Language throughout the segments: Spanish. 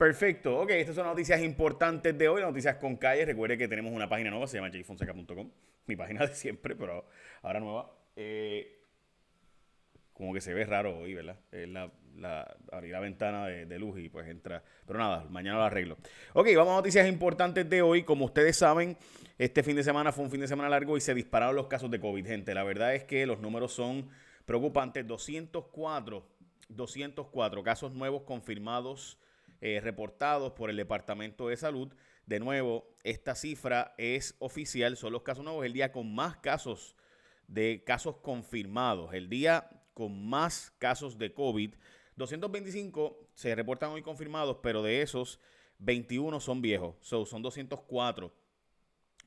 Perfecto. Ok, estas son noticias importantes de hoy, noticias con calle. Recuerde que tenemos una página nueva, se llama jfonseca.com. Mi página de siempre, pero ahora nueva. Eh, como que se ve raro hoy, ¿verdad? Es la, la ventana de, luz y pues entra. Pero nada, mañana lo arreglo. Ok, vamos a noticias importantes de hoy. Como ustedes saben, este fin de semana fue un fin de semana largo y se dispararon los casos de COVID, gente. La verdad es que los números son preocupantes. 204, 204 casos nuevos confirmados eh, reportados por el Departamento de Salud. De nuevo, esta cifra es oficial, son los casos nuevos, el día con más casos de casos confirmados, el día con más casos de COVID. 225 se reportan hoy confirmados, pero de esos 21 son viejos, son 204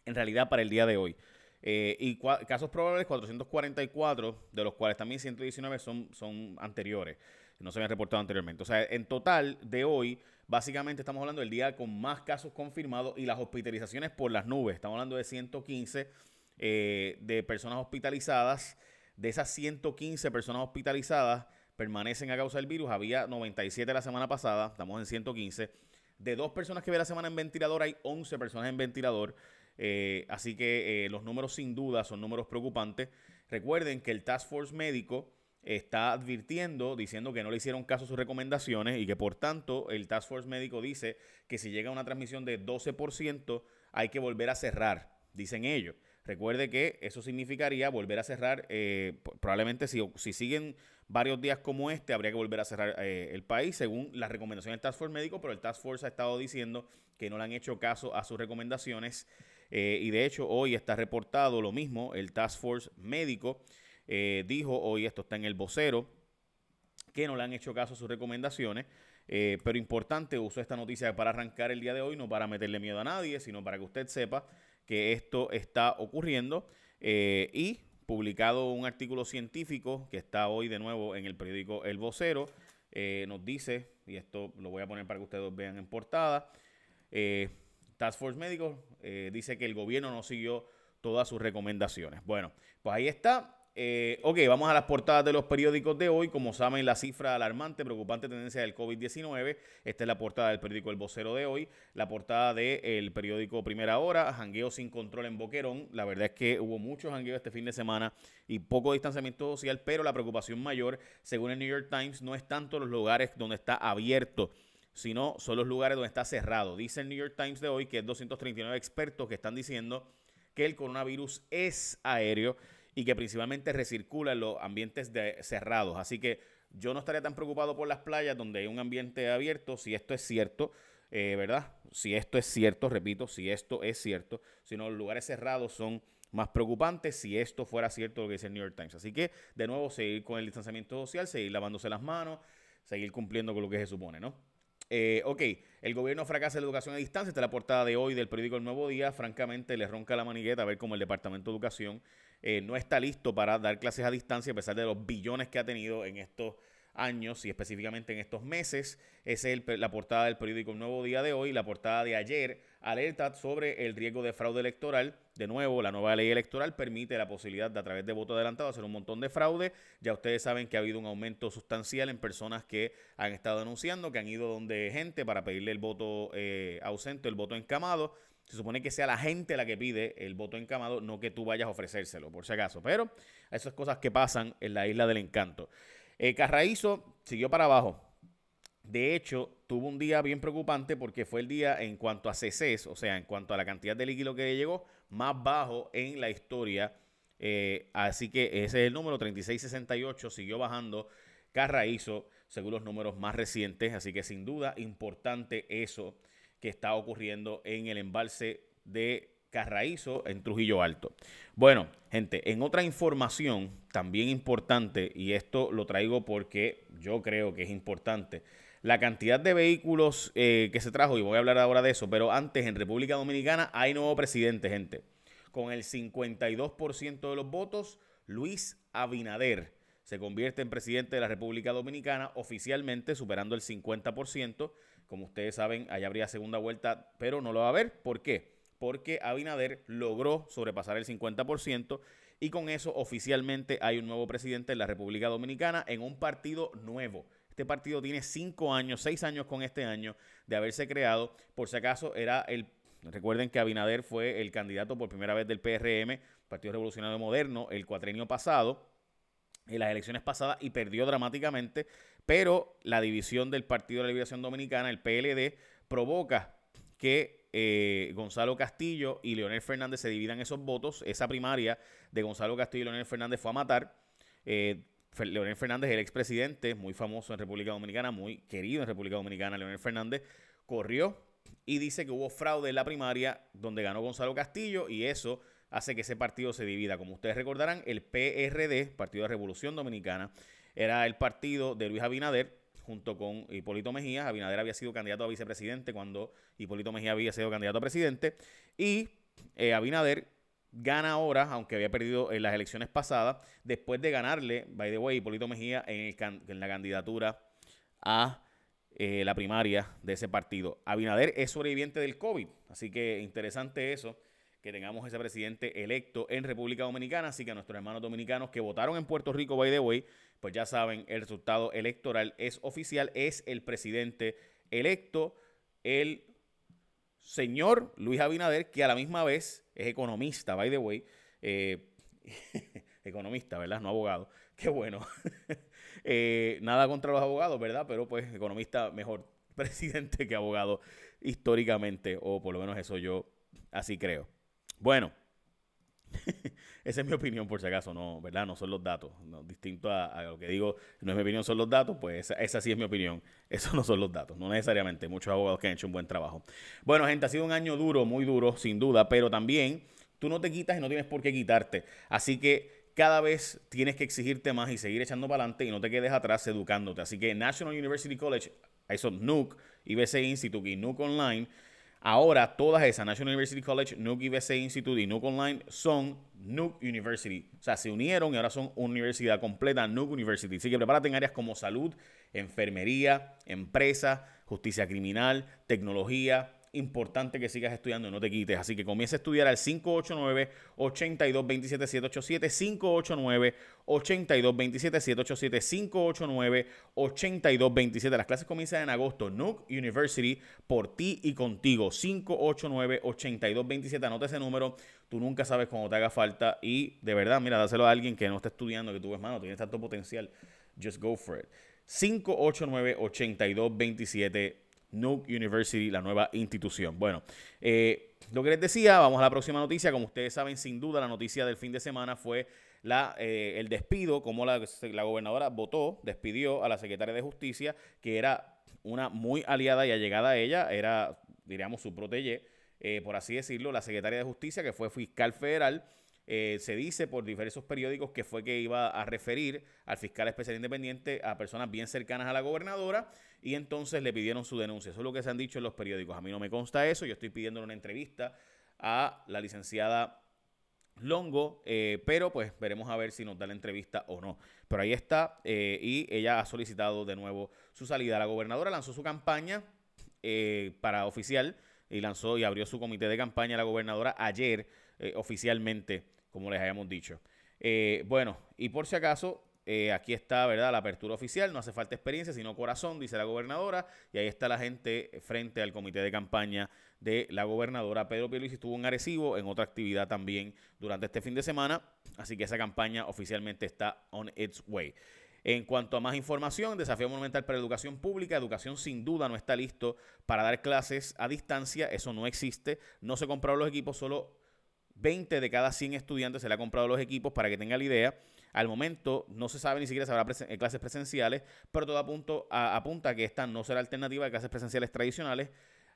en realidad para el día de hoy. Eh, y casos probables 444, de los cuales también 119 son, son anteriores no se habían reportado anteriormente. O sea, en total de hoy, básicamente estamos hablando del día con más casos confirmados y las hospitalizaciones por las nubes. Estamos hablando de 115 eh, de personas hospitalizadas. De esas 115 personas hospitalizadas permanecen a causa del virus. Había 97 la semana pasada, estamos en 115. De dos personas que ve la semana en ventilador, hay 11 personas en ventilador. Eh, así que eh, los números sin duda son números preocupantes. Recuerden que el Task Force médico está advirtiendo, diciendo que no le hicieron caso a sus recomendaciones y que por tanto el Task Force médico dice que si llega a una transmisión de 12% hay que volver a cerrar, dicen ellos. Recuerde que eso significaría volver a cerrar, eh, probablemente si, si, siguen varios días como este, habría que volver a cerrar eh, el país según las recomendaciones del Task Force médico, pero el Task Force ha estado diciendo que no le han hecho caso a sus recomendaciones eh, y de hecho hoy está reportado lo mismo, el Task Force médico eh, dijo hoy, esto está en el vocero, que no le han hecho caso a sus recomendaciones. Eh, pero importante, uso esta noticia para arrancar el día de hoy, no para meterle miedo a nadie, sino para que usted sepa que esto está ocurriendo. Eh, y publicado un artículo científico que está hoy de nuevo en el periódico El Vocero, nos dice, y esto lo voy a poner para que ustedes vean en portada, Task Force Médico dice que el gobierno no siguió todas sus recomendaciones. Bueno, pues ahí está. Eh, ok, vamos a las portadas de los periódicos de hoy. Como saben, la cifra alarmante, preocupante tendencia del COVID-19. Esta es la portada del periódico El Vocero de hoy. La portada del periódico Primera Hora, jangueo sin control en Boquerón. La verdad es que hubo mucho jangueo este fin de semana y poco distanciamiento social, pero la preocupación mayor, según el New York Times, no es tanto los lugares donde está abierto sino son los lugares donde está cerrado. Dice el New York Times de hoy que es 239 expertos que están diciendo que el coronavirus es aéreo y que principalmente recircula en los ambientes cerrados. Así que yo no estaría tan preocupado por las playas donde hay un ambiente abierto, si esto es cierto, eh, ¿verdad? Si esto es cierto, repito, si esto es cierto, sino los lugares cerrados son más preocupantes si esto fuera cierto lo que dice el New York Times. Así que, de nuevo, seguir con el distanciamiento social, seguir lavándose las manos, seguir cumpliendo con lo que se supone, ¿no? Eh, ok, el gobierno fracasa la educación a distancia. Esta es la portada de hoy del periódico El Nuevo Día. Francamente, le ronca la manigueta a ver cómo el Departamento de Educación eh, no está listo para dar clases a distancia a pesar de los billones que ha tenido en estos años y específicamente en estos meses. Esa es la portada del periódico Nuevo Día de hoy. La portada de ayer alerta sobre el riesgo de fraude electoral. De nuevo, la nueva ley electoral permite la posibilidad de a través de voto adelantado hacer un montón de fraude. Ya ustedes saben que ha habido un aumento sustancial en personas que han estado denunciando, que han ido donde gente para pedirle el voto eh, ausente, el voto encamado. Se supone que sea la gente la que pide el voto encamado, no que tú vayas a ofrecérselo, por si acaso. Pero esas cosas que pasan en la isla del encanto. Eh, Carraízo siguió para abajo. De hecho, tuvo un día bien preocupante porque fue el día en cuanto a CCs, o sea, en cuanto a la cantidad de líquido que llegó, más bajo en la historia. Eh, así que ese es el número 3668, siguió bajando Carraízo según los números más recientes. Así que sin duda importante eso que está ocurriendo en el embalse de Carraízo en Trujillo Alto. Bueno, gente, en otra información también importante, y esto lo traigo porque yo creo que es importante, la cantidad de vehículos eh, que se trajo, y voy a hablar ahora de eso, pero antes en República Dominicana hay nuevo presidente, gente. Con el 52% de los votos, Luis Abinader se convierte en presidente de la República Dominicana, oficialmente superando el 50%. Como ustedes saben, allá habría segunda vuelta, pero no lo va a haber. ¿Por qué? Porque Abinader logró sobrepasar el 50% y con eso oficialmente hay un nuevo presidente en la República Dominicana en un partido nuevo. Este partido tiene cinco años, seis años con este año de haberse creado. Por si acaso, era el. Recuerden que Abinader fue el candidato por primera vez del PRM, Partido Revolucionario Moderno, el cuatrenio pasado, en las elecciones pasadas y perdió dramáticamente. Pero la división del Partido de la Liberación Dominicana, el PLD, provoca que eh, Gonzalo Castillo y Leonel Fernández se dividan esos votos. Esa primaria de Gonzalo Castillo y Leonel Fernández fue a matar. Eh, Leonel Fernández, el expresidente, muy famoso en República Dominicana, muy querido en República Dominicana, Leonel Fernández, corrió y dice que hubo fraude en la primaria donde ganó Gonzalo Castillo y eso hace que ese partido se divida. Como ustedes recordarán, el PRD, Partido de Revolución Dominicana, era el partido de Luis Abinader junto con Hipólito Mejía. Abinader había sido candidato a vicepresidente cuando Hipólito Mejía había sido candidato a presidente. Y eh, Abinader gana ahora, aunque había perdido en las elecciones pasadas, después de ganarle, by the way, Hipólito Mejía en, la candidatura a eh, la primaria de ese partido. Abinader es sobreviviente del COVID, así que interesante eso, que tengamos ese presidente electo en República Dominicana, así que nuestros hermanos dominicanos que votaron en Puerto Rico, by the way, pues ya saben, el resultado electoral es oficial, es el presidente electo, el señor Luis Abinader, que a la misma vez es economista, by the way, eh, economista, ¿verdad? No abogado. Qué bueno. Eh, nada contra los abogados, ¿verdad? Pero pues economista mejor presidente que abogado históricamente, o por lo menos eso yo así creo. Bueno, esa es mi opinión por si acaso, no, ¿verdad? No son los datos. distinto a, lo que digo, no es mi opinión, son los datos, pues esa, sí es mi opinión. Esos no son los datos, no necesariamente. Muchos abogados que han hecho un buen trabajo. Bueno, gente, ha sido un año duro, muy duro, sin duda, pero también tú no te quitas y no tienes por qué quitarte. Así que cada vez tienes que exigirte más y seguir echando para adelante y no te quedes atrás educándote. Así que National University College, eso NUC, IBC Institute y NUC Online Ahora todas esas, National University College, Nuke IBC Institute y Nuke Online, son Nuke University. O sea, se unieron y ahora son universidad completa, Nuke University. Así que prepárate en áreas como salud, enfermería, empresa, justicia criminal, tecnología, importante que sigas estudiando y no te quites. Así que comienza a estudiar al 589-8227-787, 589-8227-787, 589-8227. Las clases comienzan en agosto. Nuke University, por ti y contigo. 589-8227. Anota ese número. Tú nunca sabes cuando te haga falta. Y de verdad, mira, dáselo a alguien que no está estudiando, que tú ves, mano, tienes tanto potencial. Just go for it. 589-8227 Nuke University, la nueva institución. Bueno, eh, lo que les decía, vamos a la próxima noticia. Como ustedes saben, sin duda, la noticia del fin de semana fue la, eh, el despido, como la, la, gobernadora votó, despidió a la secretaria de Justicia, que era una muy aliada y allegada a ella, era, diríamos, su protege, eh, por así decirlo, la secretaria de Justicia, que fue fiscal federal. Se dice por diversos periódicos que fue que iba a referir al fiscal especial independiente a personas bien cercanas a la gobernadora y entonces le pidieron su denuncia. Eso es lo que se han dicho en los periódicos. A mí no me consta eso, yo estoy pidiendo una entrevista a la licenciada Longo, eh, pero pues veremos a ver si nos da la entrevista o no. Pero ahí está, eh, y ella ha solicitado de nuevo su salida. La gobernadora lanzó su campaña eh, para oficial y lanzó y abrió su comité de campaña la gobernadora ayer oficialmente, como les habíamos dicho. bueno, y por si acaso, eh, aquí está, ¿verdad? La apertura oficial, no hace falta experiencia, sino corazón, dice la gobernadora. Y ahí está la gente frente al comité de campaña de la gobernadora. Pedro Pierluisi estuvo en Arecibo en otra actividad también durante este fin de semana. Así que esa campaña oficialmente está on its way. En cuanto a más información, Desafío Monumental para Educación Pública, Educación sin duda no está listo para dar clases a distancia, eso no existe, no se compraron los equipos, solo 20 de cada 100 estudiantes se le ha comprado los equipos para que tenga la idea. Al momento no se sabe ni siquiera si habrá eh, clases presenciales, pero todo apunto, apunta a que esta no será alternativa de clases presenciales tradicionales.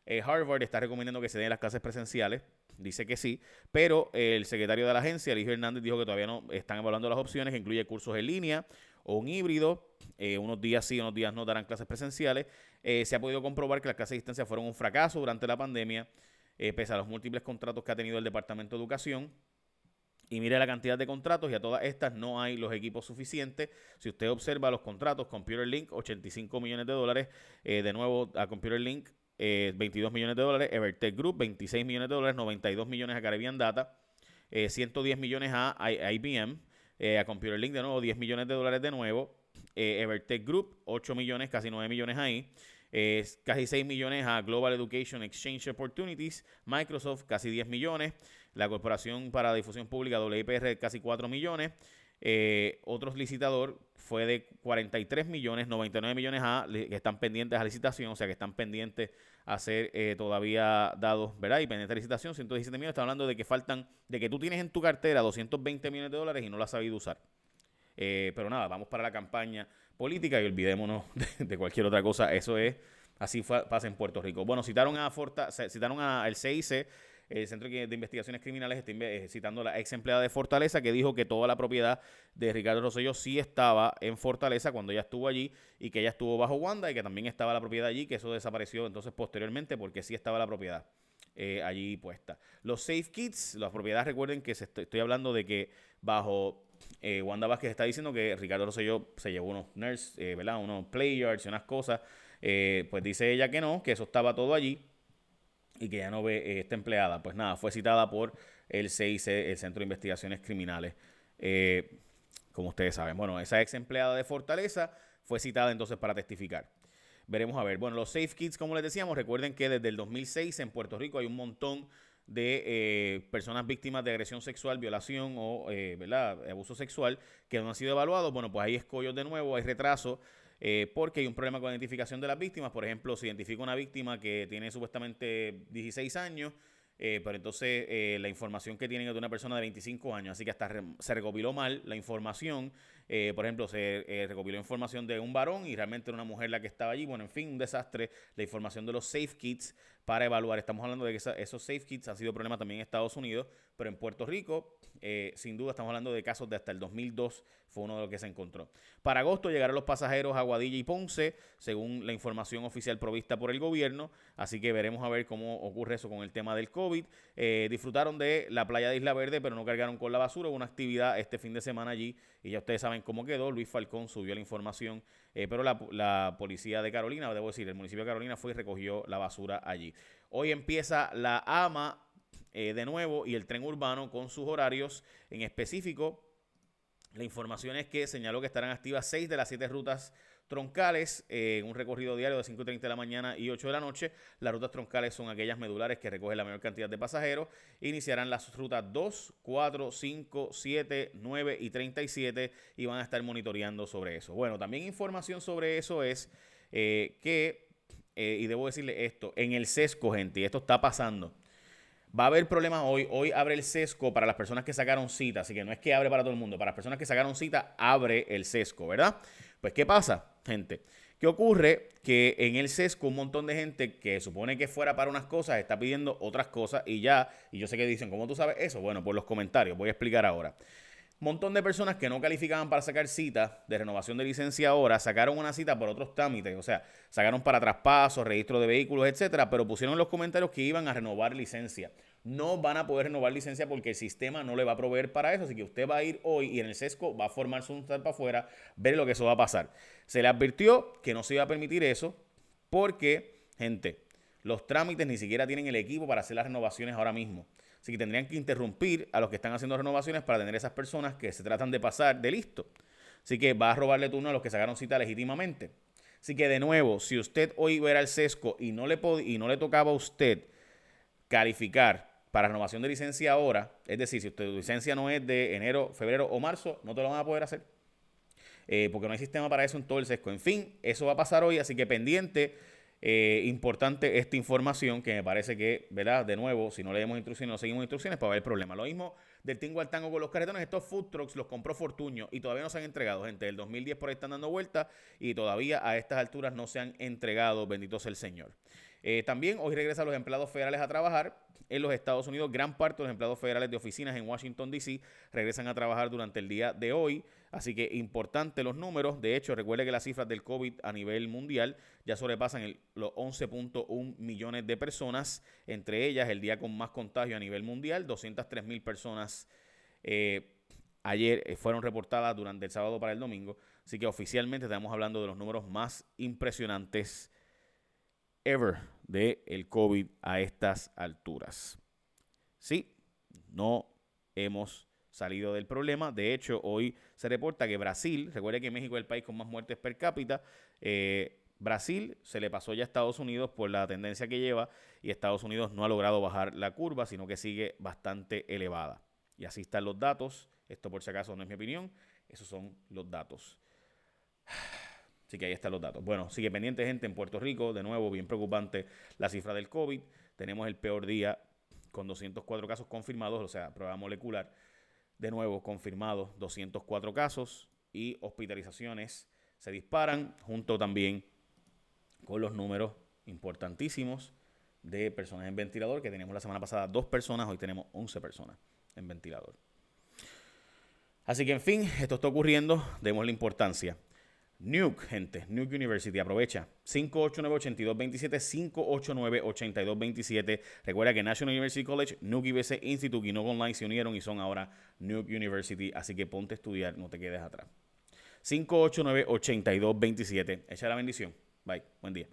Eh, Harvard está recomendando que se den las clases presenciales, dice que sí, pero el secretario de la agencia, Eligio Hernández, dijo que todavía no están evaluando las opciones, que incluye cursos en línea o un híbrido, eh, unos días sí, unos días no darán clases presenciales. se ha podido comprobar que las clases a distancia fueron un fracaso durante la pandemia, pese a los múltiples contratos que ha tenido el Departamento de Educación. Y mire la cantidad de contratos y a todas estas no hay los equipos suficientes. Si usted observa los contratos, Computer Link, 85 millones de dólares. Eh, de nuevo a Computer Link, 22 eh, millones de dólares. Evertech Group, 26 millones de dólares. 92 millones a Caribbean Data. 110 eh, millones a IBM. A Computer Link, de nuevo, 10 millones de dólares de nuevo. eh, Evertech Group, 8 millones, casi 9 millones ahí. casi 6 millones a Global Education Exchange Opportunities, Microsoft casi 10 millones, la Corporación para Difusión Pública WIPR casi 4 millones, eh, otro licitador fue de 43 millones, 99 millones a, que están pendientes a licitación, o sea que están pendientes a ser eh, todavía dados, ¿verdad? Y pendientes a licitación, 117 millones. Está hablando de que faltan, de que tú tienes en tu cartera 220 millones de dólares y no lo has sabido usar. Eh, pero nada, vamos para la campaña política y olvidémonos de, cualquier otra cosa. Eso es, así pasa en Puerto Rico. Bueno, citaron a Forta, citaron al CIC el Centro de Investigaciones Criminales está eh, citando a la ex empleada de Fortaleza que dijo que toda la propiedad de Ricardo Rosselló sí estaba en Fortaleza cuando ella estuvo allí y que ella estuvo bajo Wanda y que también estaba la propiedad allí, que eso desapareció entonces posteriormente porque sí estaba la propiedad. Eh, allí puesta. Los Safe Kits, las propiedades, recuerden que estoy, hablando de que bajo eh, Wanda Vázquez está diciendo que Ricardo Rosselló se llevó unos nerds, ¿verdad? Unos players y unas cosas. pues dice ella que no, que eso estaba todo allí y que ya no ve eh, esta empleada, pues nada, fue citada por el CIC, el Centro de Investigaciones Criminales, eh, como ustedes saben. Bueno, esa ex empleada de Fortaleza fue citada entonces para testificar. Veremos a ver. Bueno, los Safe Kids, como les decíamos, recuerden que desde el 2006 en Puerto Rico hay un montón de eh, personas víctimas de agresión sexual, violación o ¿verdad? abuso sexual que no han sido evaluados. Bueno, pues hay escollos de nuevo, hay retraso eh, porque hay un problema con la identificación de las víctimas. Por ejemplo, se identifica una víctima que tiene supuestamente 16 años, eh, pero entonces eh, la información que tienen es de una persona de 25 años, así que hasta se recopiló mal la información. Por ejemplo, se recopiló información de un varón y realmente era una mujer la que estaba allí. Bueno, en fin, un desastre. La información de los safe kits para evaluar. Estamos hablando de que esos safe kits han sido problema también en Estados Unidos, pero en Puerto Rico, sin duda, estamos hablando de casos de hasta el 2002 fue uno de los que se encontró. Para agosto llegaron los pasajeros a Guadilla y Ponce, según la información oficial provista por el gobierno. Así que veremos a ver cómo ocurre eso con el tema del COVID. Eh, disfrutaron de la playa de Isla Verde, pero no cargaron con la basura. Hubo una actividad este fin de semana allí y ya ustedes saben cómo quedó. Luis Falcón subió la información, eh, pero la, policía de Carolina, debo decir, el municipio de Carolina fue y recogió la basura allí. Hoy empieza la AMA. Eh, de nuevo y el tren urbano con sus horarios en específico la información es que señaló que estarán activas seis de las siete rutas troncales en un recorrido diario de 5.30 de la mañana y 8 de la noche. Las rutas troncales son aquellas medulares que recogen la mayor cantidad de pasajeros. Iniciarán las rutas 2, 4, 5, 7, 9 y 37 y van a estar monitoreando sobre eso. Bueno, también información sobre eso es eh, que, eh, y debo decirle esto, en el sesco, gente, y esto está pasando. Va a haber problemas hoy. Hoy abre el sesco para las personas que sacaron cita. Así que no es que abre para todo el mundo. Para las personas que sacaron cita, abre el sesco, ¿verdad? Pues, ¿qué pasa, gente? ¿Qué ocurre? Que en el sesco un montón de gente que supone que fuera para unas cosas está pidiendo otras cosas y ya. Y yo sé que dicen, ¿cómo tú sabes eso? Bueno, por los comentarios. Voy a explicar ahora montón de personas que no calificaban para sacar cita de renovación de licencia ahora sacaron una cita por otros trámites, o sea, sacaron para traspasos, registro de vehículos, etcétera, pero pusieron en los comentarios que iban a renovar licencia. No van a poder renovar licencia porque el sistema no le va a proveer para eso, así que usted va a ir hoy y en el sesco va a formarse un tal para afuera, ver lo que eso va a pasar. Se le advirtió que no se iba a permitir eso porque, gente, los trámites ni siquiera tienen el equipo para hacer las renovaciones ahora mismo. Así que tendrían que interrumpir a los que están haciendo renovaciones para tener esas personas que se tratan de pasar de listo. Así que va a robarle turno a los que sacaron cita legítimamente. Así que de nuevo, si usted hoy era el sesco y no le, y no le tocaba a usted calificar para renovación de licencia ahora, es decir, si usted, licencia no es de enero, febrero o marzo, no te lo van a poder hacer. Eh, porque no hay sistema para eso en todo el sesco. En fin, eso va a pasar hoy, así que pendiente eh, importante esta información que me parece que, ¿verdad? De nuevo, si no leemos instrucciones, no seguimos instrucciones, para haber problema. Lo mismo del tingo al tango con los carretones, estos food trucks los compró Fortuño y todavía no se han entregado, gente. Del 2010 por ahí están dando vueltas y todavía a estas alturas no se han entregado, bendito sea el Señor. Eh, también hoy regresan los empleados federales a trabajar en los Estados Unidos. Gran parte de los empleados federales de oficinas en Washington, D.C. regresan a trabajar durante el día de hoy. Así que importante los números. De hecho, recuerde que las cifras del COVID a nivel mundial ya sobrepasan los 11.1 millones de personas. Entre ellas, el día con más contagio a nivel mundial, 203 mil personas. Eh, ayer eh, fueron reportadas durante el sábado para el domingo. Así que oficialmente estamos hablando de los números más impresionantes ever de el COVID a estas alturas. Sí, no hemos salido del problema. De hecho, hoy se reporta que Brasil, recuerde que México es el país con más muertes per cápita, eh, Brasil se le pasó ya a Estados Unidos por la tendencia que lleva y Estados Unidos no ha logrado bajar la curva, sino que sigue bastante elevada. Y así están los datos. Esto por si acaso no es mi opinión, esos son los datos. Así que ahí están los datos. Bueno, sigue pendiente gente en Puerto Rico, de nuevo bien preocupante la cifra del COVID. Tenemos el peor día con 204 casos confirmados, o sea, prueba molecular. De nuevo, confirmados 204 casos y hospitalizaciones se disparan, junto también con los números importantísimos de personas en ventilador, que tenemos la semana pasada dos personas, hoy tenemos 11 personas en ventilador. Así que, en fin, esto está ocurriendo, demos la importancia. Nuke, gente, Nuke University, aprovecha. 589-8227, 589-8227. Recuerda que National University College, Nuke IBC Institute y Nuke Online se unieron y son ahora Nuke University. Así que ponte a estudiar, no te quedes atrás. 589-8227. Echa la bendición. Bye. Buen día.